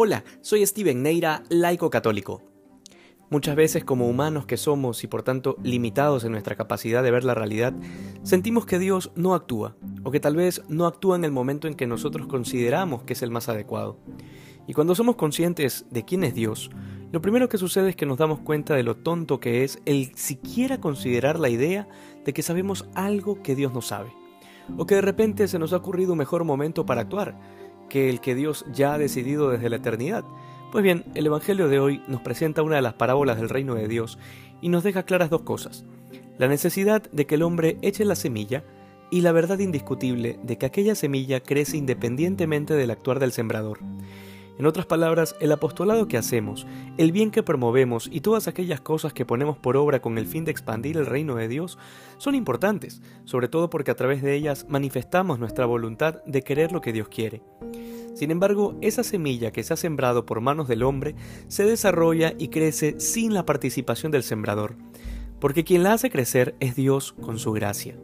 Hola, soy Steven Neira, laico católico. Muchas veces como humanos que somos y por tanto limitados en nuestra capacidad de ver la realidad, sentimos que Dios no actúa, o que tal vez no actúa en el momento en que nosotros consideramos que es el más adecuado. Y cuando somos conscientes de quién es Dios, lo primero que sucede es que nos damos cuenta de lo tonto que es el siquiera considerar la idea de que sabemos algo que Dios no sabe, o que de repente se nos ha ocurrido un mejor momento para actuar, que el que Dios ya ha decidido desde la eternidad. Pues bien, el Evangelio de hoy nos presenta una de las parábolas del reino de Dios y nos deja claras dos cosas. La necesidad de que el hombre eche la semilla y la verdad indiscutible de que aquella semilla crece independientemente del actuar del sembrador. En otras palabras, el apostolado que hacemos, el bien que promovemos y todas aquellas cosas que ponemos por obra con el fin de expandir el reino de Dios son importantes, sobre todo porque a través de ellas manifestamos nuestra voluntad de querer lo que Dios quiere. Sin embargo, esa semilla que se ha sembrado por manos del hombre se desarrolla y crece sin la participación del sembrador, porque quien la hace crecer es Dios con su gracia.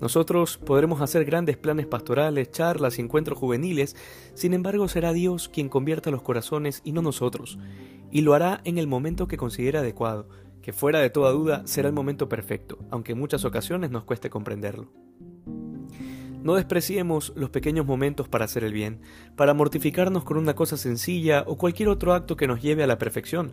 Nosotros podremos hacer grandes planes pastorales, charlas y encuentros juveniles, sin embargo será Dios quien convierta los corazones y no nosotros, y lo hará en el momento que considere adecuado, que fuera de toda duda será el momento perfecto, aunque en muchas ocasiones nos cueste comprenderlo. No despreciemos los pequeños momentos para hacer el bien, para mortificarnos con una cosa sencilla o cualquier otro acto que nos lleve a la perfección,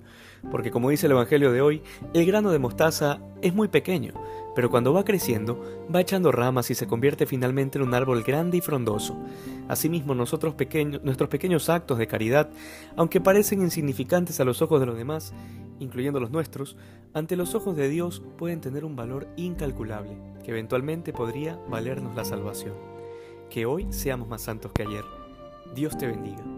porque como dice el Evangelio de hoy, el grano de mostaza es muy pequeño, pero cuando va creciendo, va echando ramas y se convierte finalmente en un árbol grande y frondoso. Asimismo, nosotros pequeños, nuestros pequeños actos de caridad, aunque parecen insignificantes a los ojos de los demás, incluyendo los nuestros, ante los ojos de Dios pueden tener un valor incalculable, que eventualmente podría valernos la salvación. Que hoy seamos más santos que ayer. Dios te bendiga.